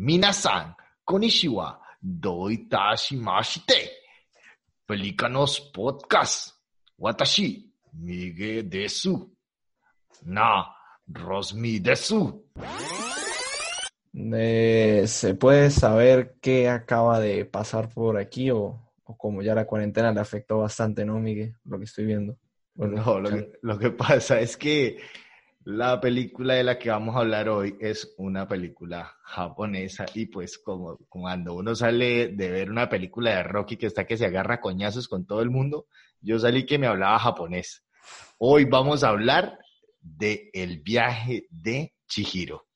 Minasan, konnichiwa, doitashimashite. Pelícanos Podcast. Watashi, Miguel Desu. Na, Rosmi Desu. Eh, ¿Se puede saber qué acaba de pasar por aquí o, o como ya la cuarentena le afectó bastante, ¿no, Miguel? Lo que estoy viendo. Bueno, No, lo que, lo que pasa es que la película de la que vamos a hablar hoy es una película japonesa y pues como cuando uno sale de ver una película de Rocky que está que se agarra coñazos con todo el mundo, yo salí que me hablaba japonés. Hoy vamos a hablar de El viaje de Chihiro.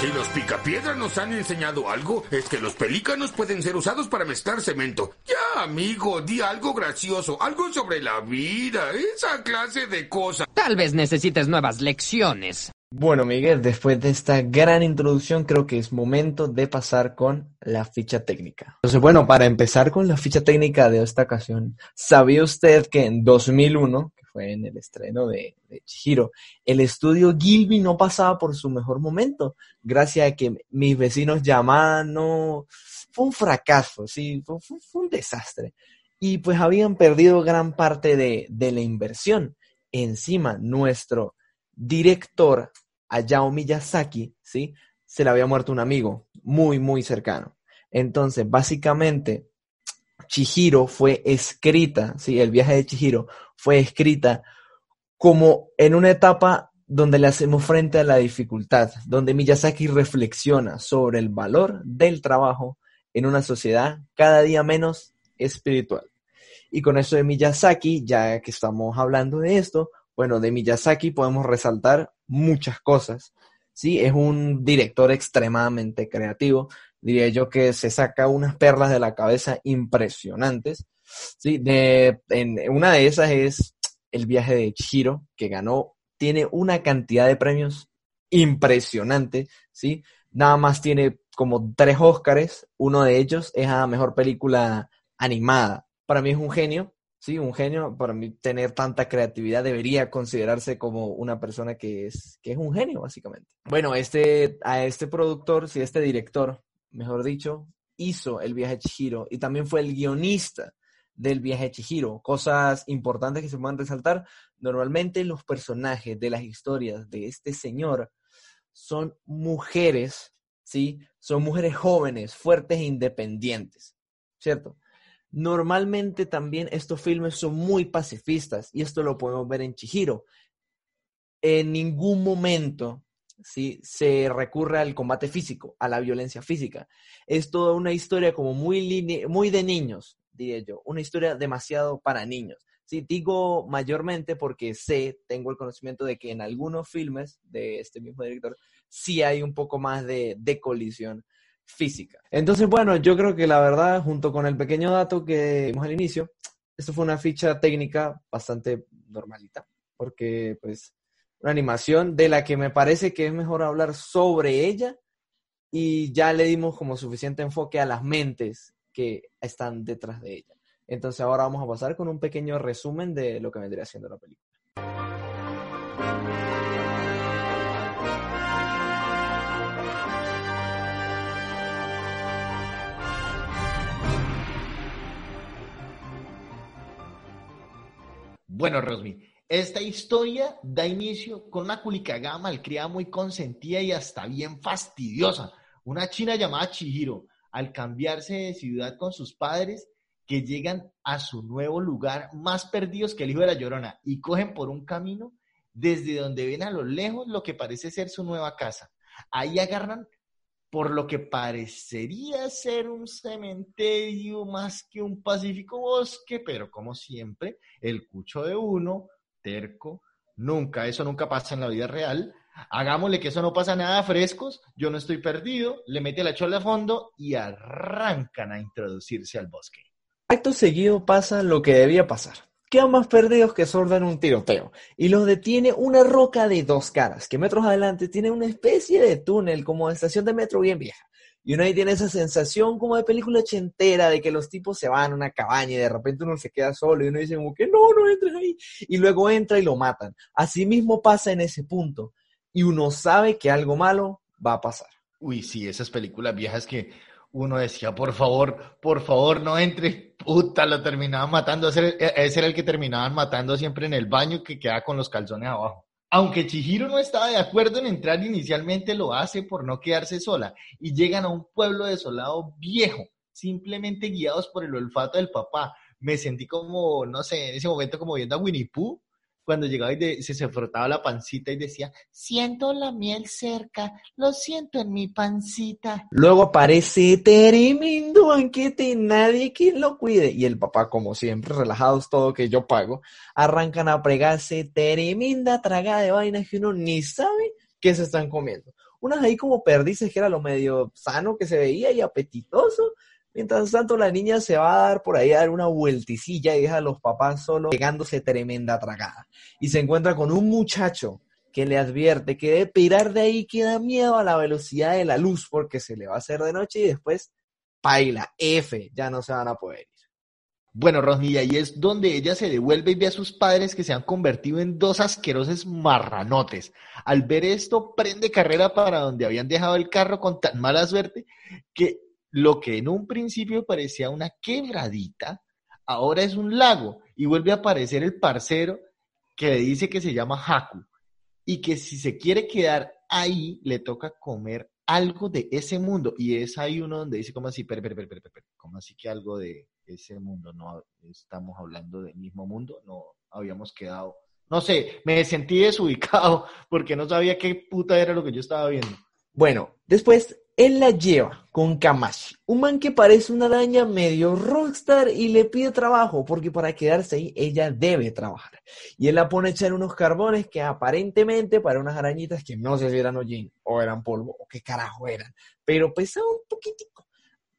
Si los picapiedras nos han enseñado algo, es que los pelícanos pueden ser usados para mezclar cemento. Amigo, di algo gracioso, algo sobre la vida, esa clase de cosas. Tal vez necesites nuevas lecciones. Bueno, Miguel, después de esta gran introducción, creo que es momento de pasar con la ficha técnica. Entonces, bueno, para empezar con la ficha técnica de esta ocasión, ¿sabía usted que en 2001, que fue en el estreno de, de Chihiro, el estudio Gilby no pasaba por su mejor momento? Gracias a que mis vecinos llamaban, no... Fue un fracaso, sí, fue, un desastre. Y pues habían perdido gran parte de, de la inversión. Encima, nuestro director, Hayao Miyazaki, ¿sí? Se le había muerto un amigo muy, muy cercano. Entonces, básicamente, Chihiro fue escrita, ¿sí? El viaje de Chihiro fue escrita como en una etapa donde le hacemos frente a la dificultad, donde Miyazaki reflexiona sobre el valor del trabajo en una sociedad cada día menos espiritual. Y con eso de Miyazaki, ya que estamos hablando de esto, bueno, de Miyazaki podemos resaltar muchas cosas. Sí, es un director extremadamente creativo. Diría yo que se saca unas perlas de la cabeza impresionantes. Sí, de, en, una de esas es El viaje de Chihiro, que ganó, tiene una cantidad de premios impresionante, ¿sí? Nada más tiene como tres Óscares, uno de ellos es a mejor película animada. Para mí es un genio, Sí, un genio, para mí tener tanta creatividad debería considerarse como una persona que es, que es un genio, básicamente. Bueno, este, a este productor, sí, este director, mejor dicho, hizo el viaje de Chihiro y también fue el guionista del viaje de Chihiro. Cosas importantes que se pueden resaltar. Normalmente los personajes de las historias de este señor son mujeres, ¿sí? Son mujeres jóvenes, fuertes e independientes, ¿cierto? Normalmente también estos filmes son muy pacifistas y esto lo podemos ver en Chihiro. En ningún momento ¿sí? se recurre al combate físico, a la violencia física. Es toda una historia como muy, de niños, diría yo, una historia demasiado para niños. Sí, digo mayormente porque sé, tengo el conocimiento de que en algunos filmes de este mismo director sí hay un poco más de, de colisión física. Entonces, bueno, yo creo que la verdad, junto con el pequeño dato que vimos al inicio, esto fue una ficha técnica bastante normalita, porque pues una animación de la que me parece que es mejor hablar sobre ella y ya le dimos como suficiente enfoque a las mentes que están detrás de ella. Entonces ahora vamos a pasar con un pequeño resumen de lo que vendría siendo la película. Bueno, Rosmi, esta historia da inicio con una culicagada malcriada muy consentida y hasta bien fastidiosa. Una china llamada Chihiro, al cambiarse de ciudad con sus padres, que llegan a su nuevo lugar más perdidos que el hijo de la llorona y cogen por un camino desde donde ven a lo lejos lo que parece ser su nueva casa. Ahí agarran por lo que parecería ser un cementerio más que un pacífico bosque, pero como siempre, el cucho de uno, terco, nunca, eso nunca pasa en la vida real. Hagámosle que eso no pasa nada frescos, yo no estoy perdido, le mete la chola a fondo y arrancan a introducirse al bosque. Acto seguido pasa lo que debía pasar. Quedan más perdidos que sorda en un tiroteo y los detiene una roca de dos caras que metros adelante tiene una especie de túnel como de estación de metro bien vieja. Y uno ahí tiene esa sensación como de película ochentera de que los tipos se van a una cabaña y de repente uno se queda solo y uno dice como que no, no entres ahí. Y luego entra y lo matan. Así mismo pasa en ese punto y uno sabe que algo malo va a pasar. Uy, sí, esas películas viejas que uno decía, por favor, por favor, no entre. Puta, lo terminaban matando. Ese, ese era el que terminaban matando siempre en el baño que queda con los calzones abajo. Aunque Chihiro no estaba de acuerdo en entrar inicialmente, lo hace por no quedarse sola y llegan a un pueblo desolado viejo, simplemente guiados por el olfato del papá. Me sentí como, no sé, en ese momento como viendo a Winnie Pooh cuando llegaba y se, se frotaba la pancita y decía, siento la miel cerca, lo siento en mi pancita. Luego aparece tremendo banquete, nadie que lo cuide. Y el papá, como siempre, relajados todo que yo pago, arrancan a pregarse tremenda tragada de vainas que uno ni sabe qué se están comiendo. Unas ahí como perdices que era lo medio sano que se veía y apetitoso, Mientras tanto, la niña se va a dar por ahí a dar una vuelticilla y deja a los papás solo pegándose tremenda tragada. Y se encuentra con un muchacho que le advierte que debe pirar de ahí que da miedo a la velocidad de la luz porque se le va a hacer de noche y después paila, F, ya no se van a poder ir. Bueno, Rosny, y es donde ella se devuelve y ve a sus padres que se han convertido en dos asquerosos marranotes. Al ver esto, prende carrera para donde habían dejado el carro con tan mala suerte que lo que en un principio parecía una quebradita, ahora es un lago y vuelve a aparecer el parcero que dice que se llama Haku y que si se quiere quedar ahí le toca comer algo de ese mundo. Y es ahí uno donde dice como así, pero, pero, pero, pero, como así que algo de ese mundo, no estamos hablando del mismo mundo, no habíamos quedado, no sé, me sentí desubicado porque no sabía qué puta era lo que yo estaba viendo. Bueno, después él la lleva con Kamashi, un man que parece una araña medio rockstar y le pide trabajo, porque para quedarse ahí ella debe trabajar. Y él la pone a echar unos carbones que aparentemente para unas arañitas que no sé si eran hollín o eran polvo o qué carajo eran, pero pesaba un poquitico.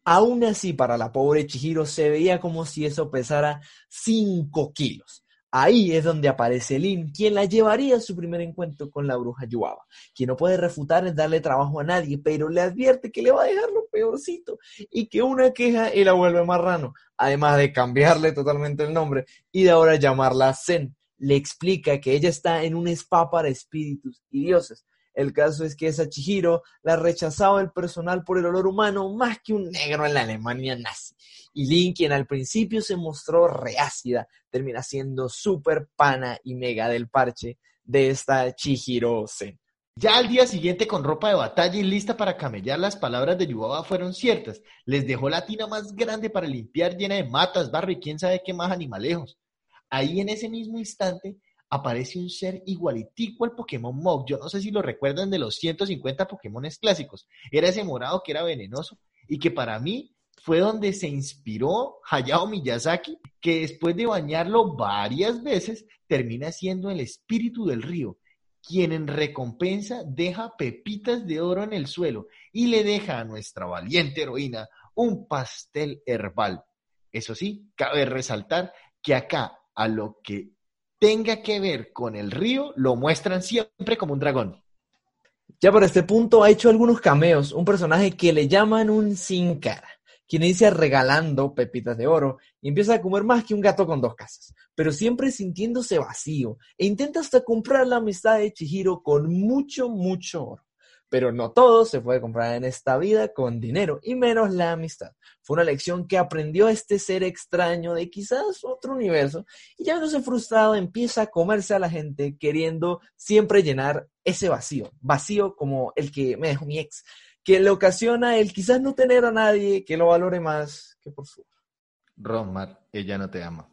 Aún así, para la pobre Chihiro se veía como si eso pesara 5 kilos. Ahí es donde aparece Lin, quien la llevaría a su primer encuentro con la bruja Yuaba, quien no puede refutar en darle trabajo a nadie, pero le advierte que le va a dejar lo peorcito y que una queja y la vuelve marrano, además de cambiarle totalmente el nombre y de ahora llamarla Zen. Le explica que ella está en un spa para espíritus y dioses. El caso es que esa Chihiro la rechazaba el personal por el olor humano más que un negro en la Alemania nazi y Lin, quien al principio se mostró reácida, termina siendo súper pana y mega del parche de esta Chihiro. Ya al día siguiente, con ropa de batalla y lista para camellar, las palabras de Yubaba fueron ciertas. Les dejó la tina más grande para limpiar, llena de matas, barro y quién sabe qué más animalejos. Ahí en ese mismo instante aparece un ser igualitico al Pokémon Mog. Yo no sé si lo recuerdan de los 150 Pokémones clásicos. Era ese morado que era venenoso y que para mí fue donde se inspiró Hayao Miyazaki, que después de bañarlo varias veces, termina siendo el espíritu del río, quien en recompensa deja pepitas de oro en el suelo y le deja a nuestra valiente heroína un pastel herbal. Eso sí, cabe resaltar que acá a lo que tenga que ver con el río lo muestran siempre como un dragón. Ya por este punto ha hecho algunos cameos, un personaje que le llaman un sin cara quien inicia regalando pepitas de oro y empieza a comer más que un gato con dos casas, pero siempre sintiéndose vacío e intenta hasta comprar la amistad de Chihiro con mucho, mucho oro. Pero no todo se puede comprar en esta vida con dinero, y menos la amistad. Fue una lección que aprendió este ser extraño de quizás otro universo, y ya no se frustrado empieza a comerse a la gente queriendo siempre llenar ese vacío, vacío como el que me dejó mi ex, que le ocasiona el quizás no tener a nadie que lo valore más que por su. Romar, ella no te ama.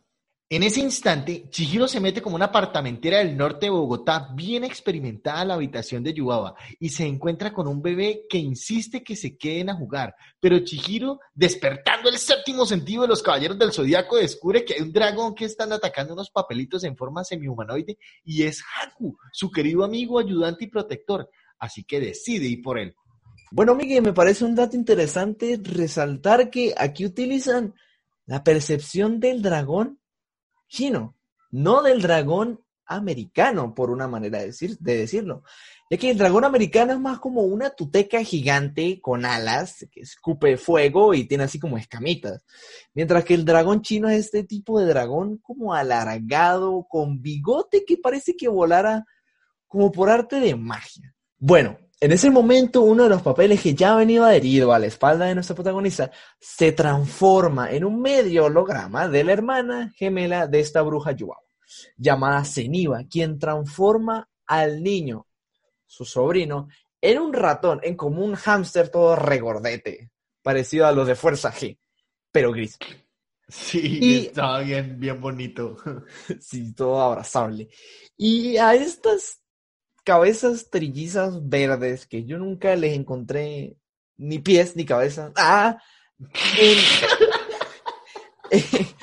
En ese instante, Chihiro se mete como una apartamentera del norte de Bogotá, bien experimentada en la habitación de Yubaba, y se encuentra con un bebé que insiste que se queden a jugar. Pero Chihiro, despertando el séptimo sentido de los caballeros del zodiaco, descubre que hay un dragón que están atacando unos papelitos en forma semi-humanoide, y es Haku, su querido amigo, ayudante y protector. Así que decide ir por él. Bueno, Miguel, me parece un dato interesante resaltar que aquí utilizan la percepción del dragón chino, no del dragón americano, por una manera de, de decirlo. Ya que el dragón americano es más como una tuteca gigante con alas, que escupe fuego y tiene así como escamitas. Mientras que el dragón chino es este tipo de dragón como alargado, con bigote que parece que volara como por arte de magia. Bueno, en ese momento uno de los papeles que ya ha venido adherido a la espalda de nuestra protagonista se transforma en un medio holograma de la hermana gemela de esta bruja Yuau, llamada Zeniba, quien transforma al niño, su sobrino, en un ratón, en como un hámster todo regordete, parecido a los de Fuerza G, pero gris. Sí, Y- estaba bien, bien bonito. Sí, todo abrazable. Y a estas cabezas trillizas verdes que yo nunca les encontré ni pies ni cabeza. Ah, en-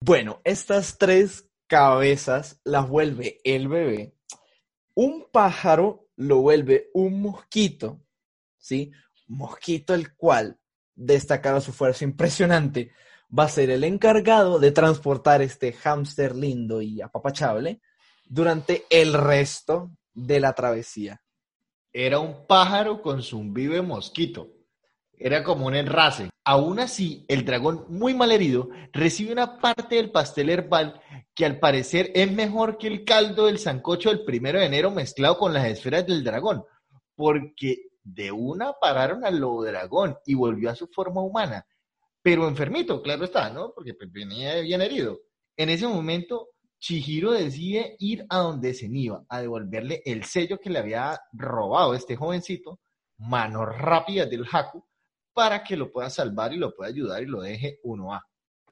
bueno, estas tres cabezas las vuelve el bebé. Un pájaro lo vuelve un mosquito, ¿sí? Mosquito el cual, destacado su fuerza impresionante, va a ser el encargado de transportar este hámster lindo y apapachable durante el resto de la travesía. Era un pájaro con zumbido de mosquito. Era como un enrase. Aún así, el dragón, muy mal herido, recibe una parte del pastel herbal que al parecer es mejor que el caldo del sancocho del primero de enero mezclado con las esferas del dragón, porque de una pararon al lobo dragón y volvió a su forma humana, pero enfermito, claro está, ¿no? Porque pues, venía bien herido. En ese momento, Chihiro decide ir a donde Zeniba, a devolverle el sello que le había robado este jovencito, manos rápidas del Haku, para que lo pueda salvar y lo pueda ayudar y lo deje uno a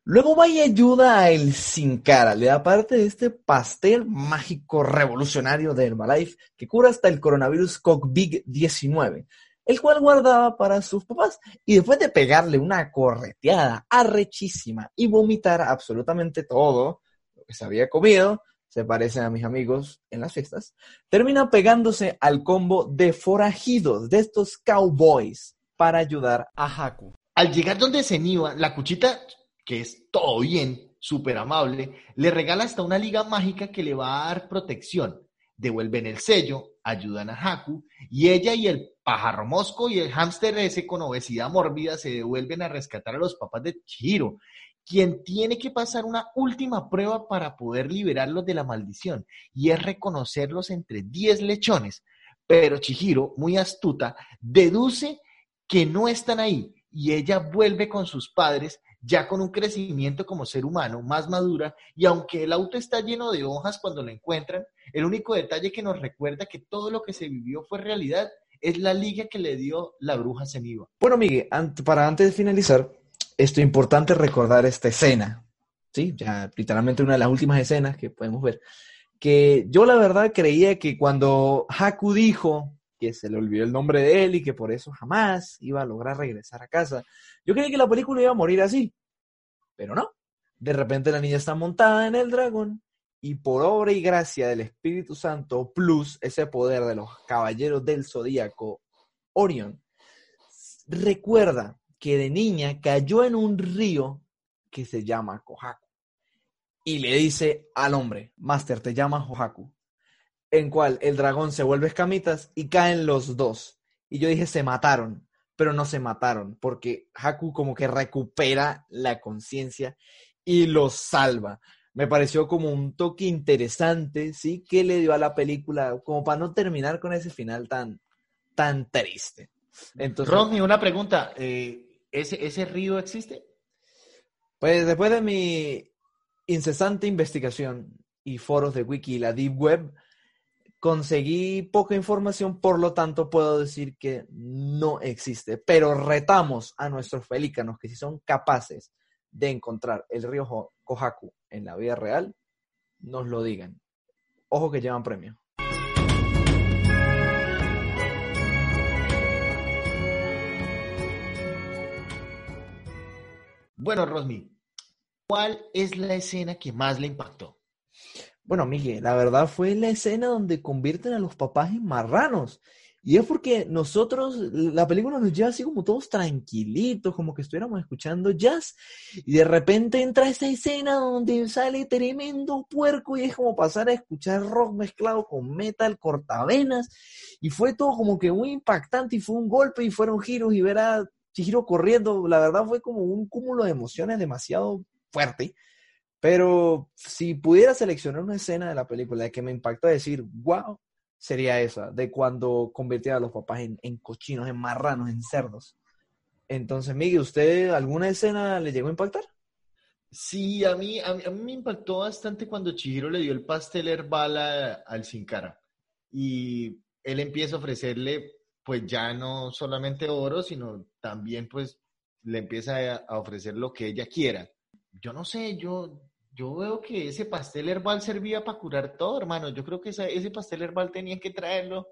Luego va y ayuda a el Sin Cara, le da parte de este pastel mágico revolucionario de Herbalife que cura hasta el coronavirus COVID-19, el cual guardaba para sus papás. Y después de pegarle una correteada arrechísima y vomitar absolutamente todo lo que se había comido, se parecen a mis amigos en las fiestas, termina pegándose al combo de forajidos de estos cowboys para ayudar a Haku. Al llegar donde Zeniba, la cuchita, que es todo bien, súper amable, le regala hasta una liga mágica que le va a dar protección. Devuelven el sello, ayudan a Haku, y ella y el pájaro mosco y el hámster ese con obesidad mórbida se devuelven a rescatar a los papás de Chihiro, quien tiene que pasar una última prueba para poder liberarlos de la maldición, y es reconocerlos entre 10 lechones. Pero Chihiro, muy astuta, deduce que no están ahí y ella vuelve con sus padres ya con un crecimiento como ser humano más madura y aunque el auto está lleno de hojas cuando lo encuentran, el único detalle que nos recuerda que todo lo que se vivió fue realidad es la liga que le dio la bruja Zeniba. Bueno, Miguel, para antes de finalizar, es importante recordar esta escena, ¿sí? Ya literalmente una de las últimas escenas que podemos ver, que yo la verdad creía que cuando Haku dijo que se le olvidó el nombre de él y que por eso jamás iba a lograr regresar a casa, yo creí que la película iba a morir así, pero no. De repente la niña está montada en el dragón y por obra y gracia del Espíritu Santo plus ese poder de los caballeros del zodíaco Orion, recuerda que de niña cayó en un río que se llama Kohaku. Y le dice al hombre, Master, te llamas Kohaku. En cual el dragón se vuelve escamitas y caen los dos. Y yo dije, se mataron, pero no se mataron, porque Haku como que recupera la conciencia y los salva. Me pareció como un toque interesante, ¿sí? Que le dio a la película, como para no terminar con ese final tan, tan triste. Entonces, Ronnie, una pregunta, eh, ¿ese, ¿ese río existe? Pues después de mi incesante investigación y foros de wiki y la deep web, conseguí poca información, por lo tanto puedo decir que no existe. Pero retamos a nuestros pelícanos que si son capaces de encontrar el río Kohaku en la vida real, nos lo digan. Ojo que llevan premio. Bueno, Rosmi, ¿cuál es la escena que más le impactó? Bueno, Miguel, la verdad fue la escena donde convierten a los papás en marranos. Y es porque nosotros, la película nos lleva así como todos tranquilitos, como que estuviéramos escuchando jazz. Y de repente entra esa escena donde sale tremendo puerco y es como pasar a escuchar rock mezclado con metal, cortavenas. Y fue todo como que muy impactante y fue un golpe y fueron giros y ver a Chihiro corriendo. La verdad fue como un cúmulo de emociones demasiado fuerte. Pero si pudiera seleccionar una escena de la película que me impactó a decir, wow, sería esa, de cuando convertía a los papás en, en cochinos, en marranos, en cerdos. Entonces, Miguel, ¿usted alguna escena le llegó a impactar? Sí, a mí, a mí, me impactó bastante cuando Chihiro le dio el pastel herbal al Sin Cara. Y él empieza a ofrecerle, pues ya no solamente oro, sino también, pues, le empieza a, ofrecer lo que ella quiera. Yo no sé, yo, yo veo que ese pastel herbal servía para curar todo, hermano. Yo creo que ese pastel herbal tenían que traerlo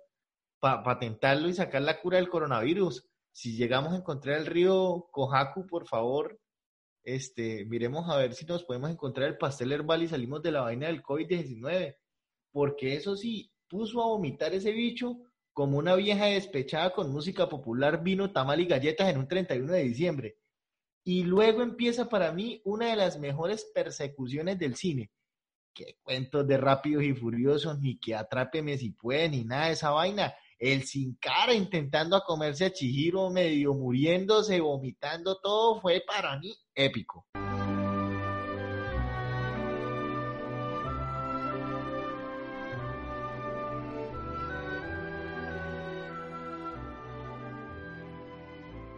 para patentarlo y sacar la cura del coronavirus. Si llegamos a encontrar el río Kohaku, por favor, este, miremos a ver si nos podemos encontrar el pastel herbal y salimos de la vaina del COVID-19. Porque eso sí, puso a vomitar ese bicho como una vieja despechada con música popular, vino, tamal y galletas en un 31 de diciembre. Y luego empieza para mí una de las mejores persecuciones del cine. Qué cuentos de rápidos y furiosos, ni que atrápeme si puede, ni nada de esa vaina el sin cara intentando a comerse a Chihiro, medio muriéndose, vomitando, todo fue para mí épico.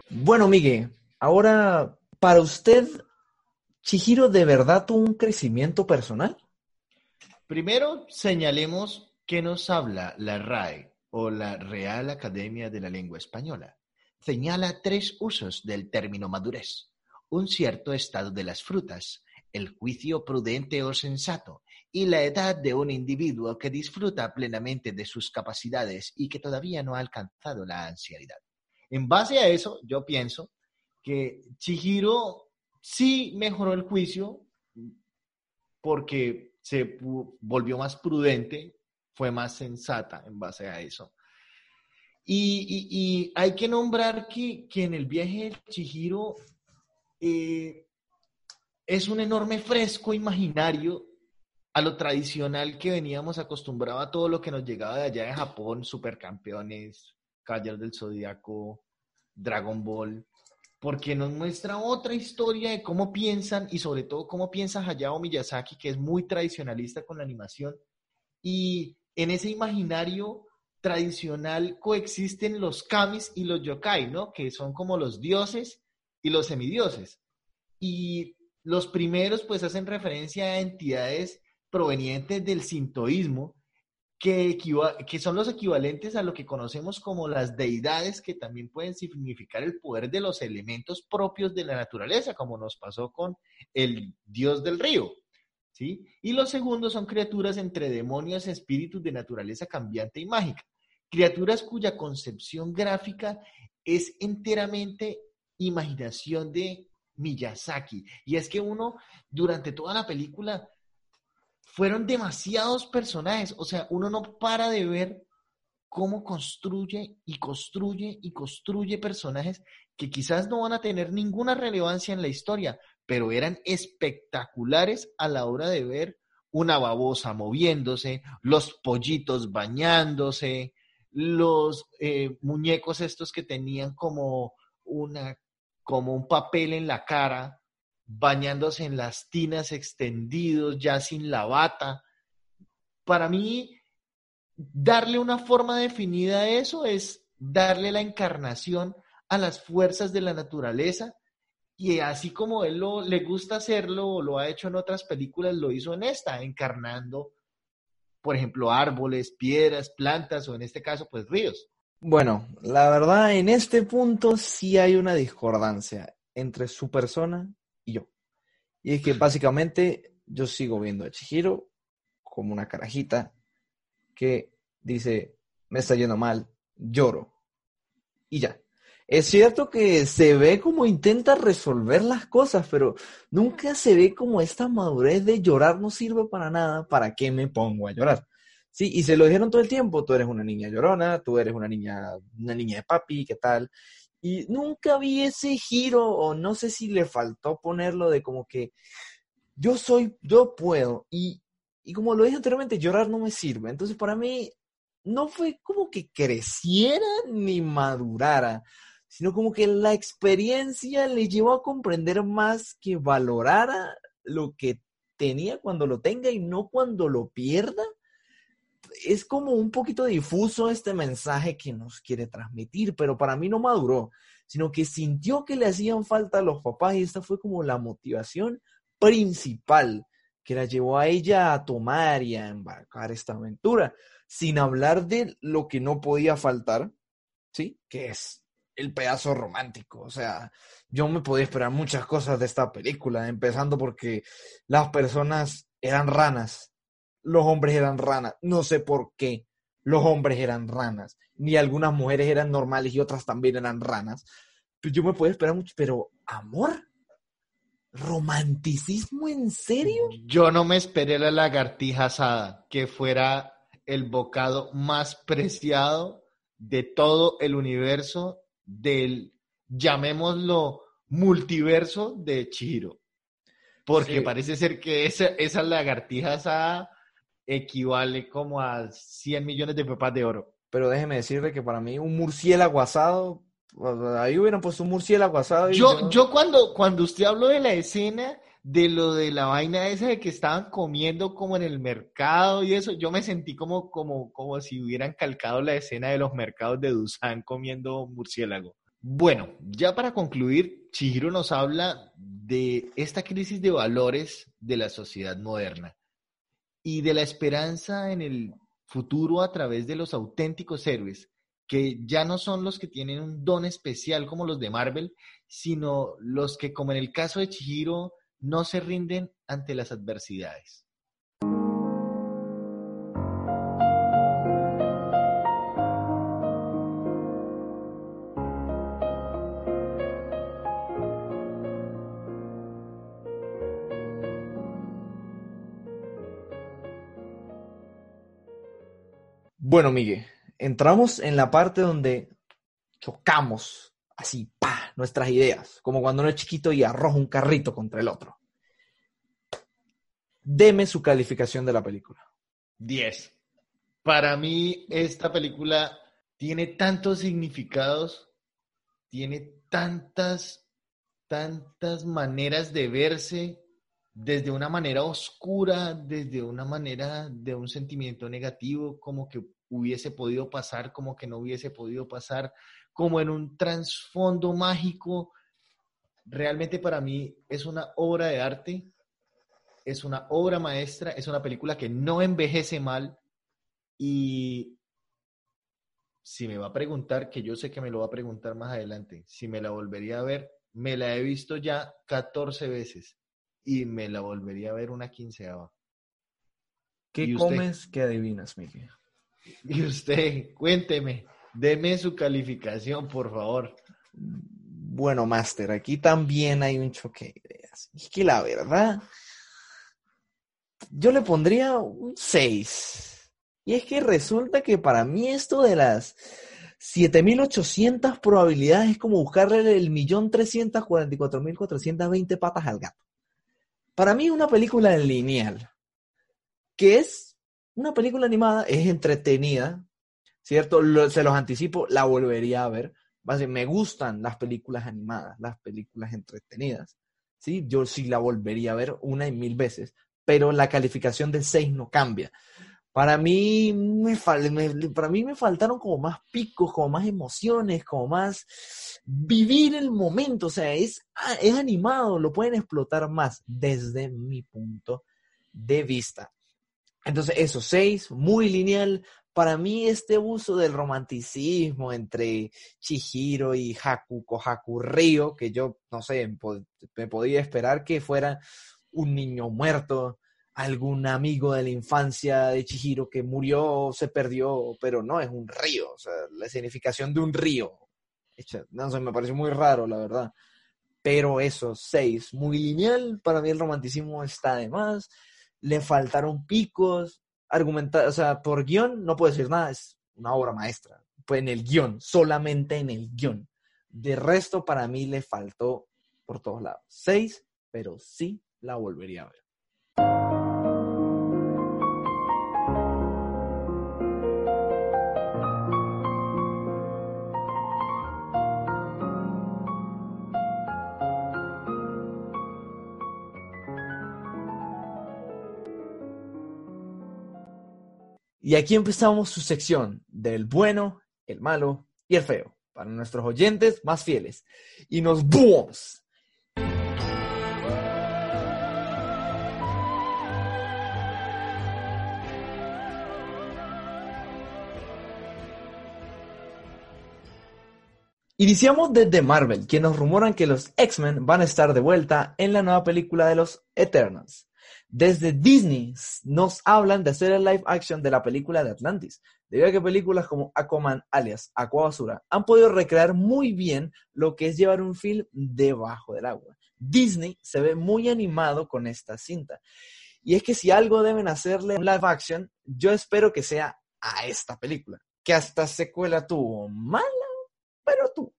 Bueno, Miguel, ahora, para usted, ¿Chihiro de verdad tuvo un crecimiento personal? Primero, señalemos que nos habla la RAE o la Real Academia de la Lengua Española, señala tres usos del término madurez. Un cierto estado de las frutas, el juicio prudente o sensato, y la edad de un individuo que disfruta plenamente de sus capacidades y que todavía no ha alcanzado la ancianidad. En base a eso, yo pienso que Chihiro sí mejoró el juicio porque se volvió más prudente, fue más sensata en base a eso. Y, hay que nombrar que, en el viaje de Chihiro eh, es un enorme fresco imaginario a lo tradicional que veníamos acostumbrados a todo lo que nos llegaba de allá de Japón, supercampeones, Caballeros del Zodíaco, Dragon Ball, porque nos muestra otra historia de cómo piensan y sobre todo cómo piensa Hayao Miyazaki, que es muy tradicionalista con la animación. Y en ese imaginario tradicional coexisten los kamis y los yokai, ¿no? Que son como los dioses y los semidioses. Y los primeros pues hacen referencia a entidades provenientes del sintoísmo, que, son los equivalentes a lo que conocemos como las deidades, que también pueden significar el poder de los elementos propios de la naturaleza, como nos pasó con el dios del río. ¿sí? Y los segundos son criaturas entre demonios espíritus de naturaleza cambiante y mágica. Criaturas cuya concepción gráfica es enteramente imaginación de Miyazaki. Y es que uno, durante toda la película, fueron demasiados personajes. O sea, uno no para de ver cómo construye y construye y construye personajes que quizás no van a tener ninguna relevancia en la historia, pero eran espectaculares a la hora de ver una babosa moviéndose, los pollitos bañándose, los eh, muñecos estos que tenían como una como un papel en la cara, bañándose en las tinas extendidos, ya sin la bata. Para mí, darle una forma definida a eso es darle la encarnación a las fuerzas de la naturaleza y así como él lo, le gusta hacerlo o lo ha hecho en otras películas, lo hizo en esta, encarnando, por ejemplo, árboles, piedras, plantas o en este caso, pues ríos. Bueno, la verdad, en este punto sí hay una discordancia entre su persona y yo. Y es que básicamente yo sigo viendo a Chihiro como una carajita que dice, me está yendo mal, lloro. Y ya. Es cierto que se ve como intenta resolver las cosas, pero nunca se ve como esta madurez de llorar no sirve para nada, ¿para qué me pongo a llorar? Sí, y se lo dijeron todo el tiempo, tú eres una niña llorona, tú eres una niña, una niña de papi, ¿qué tal? Y nunca vi ese giro, o no sé si le faltó ponerlo de como que yo soy, yo puedo, y, y como lo dije anteriormente, llorar no me sirve. Entonces para mí no fue como que creciera ni madurara sino como que la experiencia le llevó a comprender más que valorara lo que tenía cuando lo tenga y no cuando lo pierda. Es como un poquito difuso este mensaje que nos quiere transmitir, pero para mí no maduró, sino que sintió que le hacían falta a los papás y esta fue como la motivación principal que la llevó a ella a tomar y a embarcar esta aventura, sin hablar de lo que no podía faltar, ¿sí? Que es el pedazo romántico. O sea, yo me podía esperar muchas cosas de esta película, empezando porque las personas eran ranas, los hombres eran ranas, no sé por qué los hombres eran ranas, ni algunas mujeres eran normales y otras también eran ranas. Pues yo me podía esperar mucho, pero amor, romanticismo en serio. Yo no me esperé la lagartija asada, que fuera el bocado más preciado de todo el universo del, llamémoslo, multiverso de Chihiro. Porque parece ser que esa, esa lagartija asada equivale como a 100 millones de pepas de oro. Pero déjeme decirle que para mí un murciélago asado, ahí hubieran puesto un murciélago asado. yo, yo... cuando, cuando usted habló de la escena de lo de la vaina esa de que estaban comiendo como en el mercado y eso, yo me sentí como, como, como si hubieran calcado la escena de los mercados de Dusan comiendo murciélago. Bueno, ya para concluir, Chihiro nos habla de esta crisis de valores de la sociedad moderna y de la esperanza en el futuro a través de los auténticos héroes, que ya no son los que tienen un don especial como los de Marvel, sino los que, como en el caso de Chihiro, no se rinden ante las adversidades. Bueno, Miguel, entramos en la parte donde chocamos así, pa, nuestras ideas, como cuando uno es chiquito y arroja un carrito contra el otro. Deme su calificación de la película. 10. Para mí, esta película tiene tantos significados, tiene tantas, tantas maneras de verse, desde una manera oscura, desde una manera de un sentimiento negativo, como que hubiese podido pasar, como que no hubiese podido pasar, como en un trasfondo mágico. Realmente para mí es una obra de arte, es una obra maestra, es una película que no envejece mal y si me va a preguntar, que yo sé que me lo va a preguntar más adelante, si me la volvería a ver, me la he visto ya 14 veces y me la volvería a ver una quinceava. ¿Qué comes que adivinas, Miguel? Y usted, cuénteme. Deme su calificación, por favor. Bueno, Master, aquí también hay un choque de ideas. Es que la verdad, yo le pondría un 6. Y es que resulta que para mí esto de las 7800 probabilidades es como buscarle el millón veinte patas al gato. Para mí una película lineal, que es una película animada, es entretenida, ¿cierto? se los anticipo, la volvería a ver. Me gustan las películas animadas, las películas entretenidas, ¿sí? Yo sí la volvería a ver una y mil veces, pero la calificación de 6 no cambia. Para mí, me, faltaron como más picos, como más emociones, como más vivir el momento. O sea, es, ah, es animado, lo pueden explotar más desde mi punto de vista. Entonces, eso, 6, muy lineal, para mí este uso del romanticismo entre Chihiro y Hakuko Hakurrio, que yo, no sé, me podía esperar que fuera un niño muerto, algún amigo de la infancia de Chihiro que murió se perdió, pero no, es un río, o sea, la significación de un río. No sé, me pareció muy raro, la verdad. Pero eso, seis, muy lineal, para mí el romanticismo está de más, le faltaron picos, argumentar, o sea, por guion no puedo decir nada, es una obra maestra. Pues en el guion, solamente en el guion. De resto, para mí le faltó por todos lados. Seis, pero sí la volvería a ver. Y aquí empezamos su sección del bueno, el malo y el feo, para nuestros oyentes más fieles. Y nos vamos. Iniciamos desde Marvel, quienes rumoran que los X-Men van a estar de vuelta en la nueva película de los Eternals. Desde Disney nos hablan de hacer el live action de la película de Atlantis, debido a que películas como Aquaman alias Aquabasura han podido recrear muy bien lo que es llevar un film debajo del agua. Disney se ve muy animado con esta cinta. Y es que si algo deben hacerle live action, yo espero que sea a esta película, que hasta secuela tuvo mala pero tú.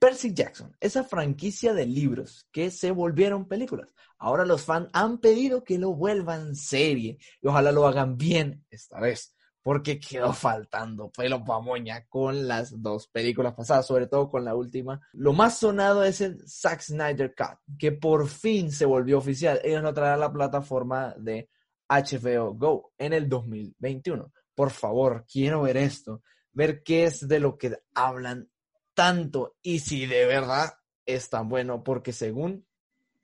Percy Jackson, esa franquicia de libros que se volvieron películas. Ahora los fans han pedido que lo vuelvan serie y ojalá lo hagan bien esta vez, porque quedó faltando pelo pa' moña con las dos películas pasadas, sobre todo con la última. Lo más sonado es el Zack Snyder Cut, que por fin se volvió oficial. Ellos lo traerán a la plataforma de HBO Go en el 2021. Por favor, quiero ver esto ver qué es de lo que hablan tanto y si de verdad es tan bueno, porque según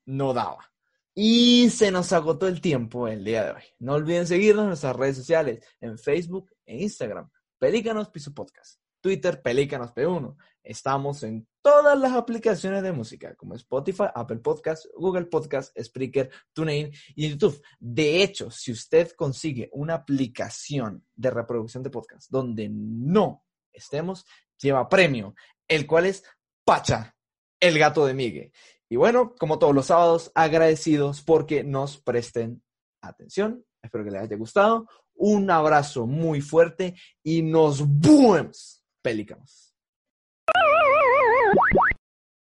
no daba. Y se nos agotó el tiempo el día de hoy. No olviden seguirnos en nuestras redes sociales, en Facebook e Instagram. Pelícanos Piso Podcast. Twitter, Pelícanos P1. Estamos en todas las aplicaciones de música, como Spotify, Apple Podcasts, Google Podcasts, Spreaker, TuneIn y YouTube. De hecho, si usted consigue una aplicación de reproducción de podcast donde no estemos, lleva premio, el cual es Pacha, el gato de Miguel. Y bueno, como todos los sábados, agradecidos porque nos presten atención. Espero que les haya gustado. Un abrazo muy fuerte y nos vemos, pelícanos.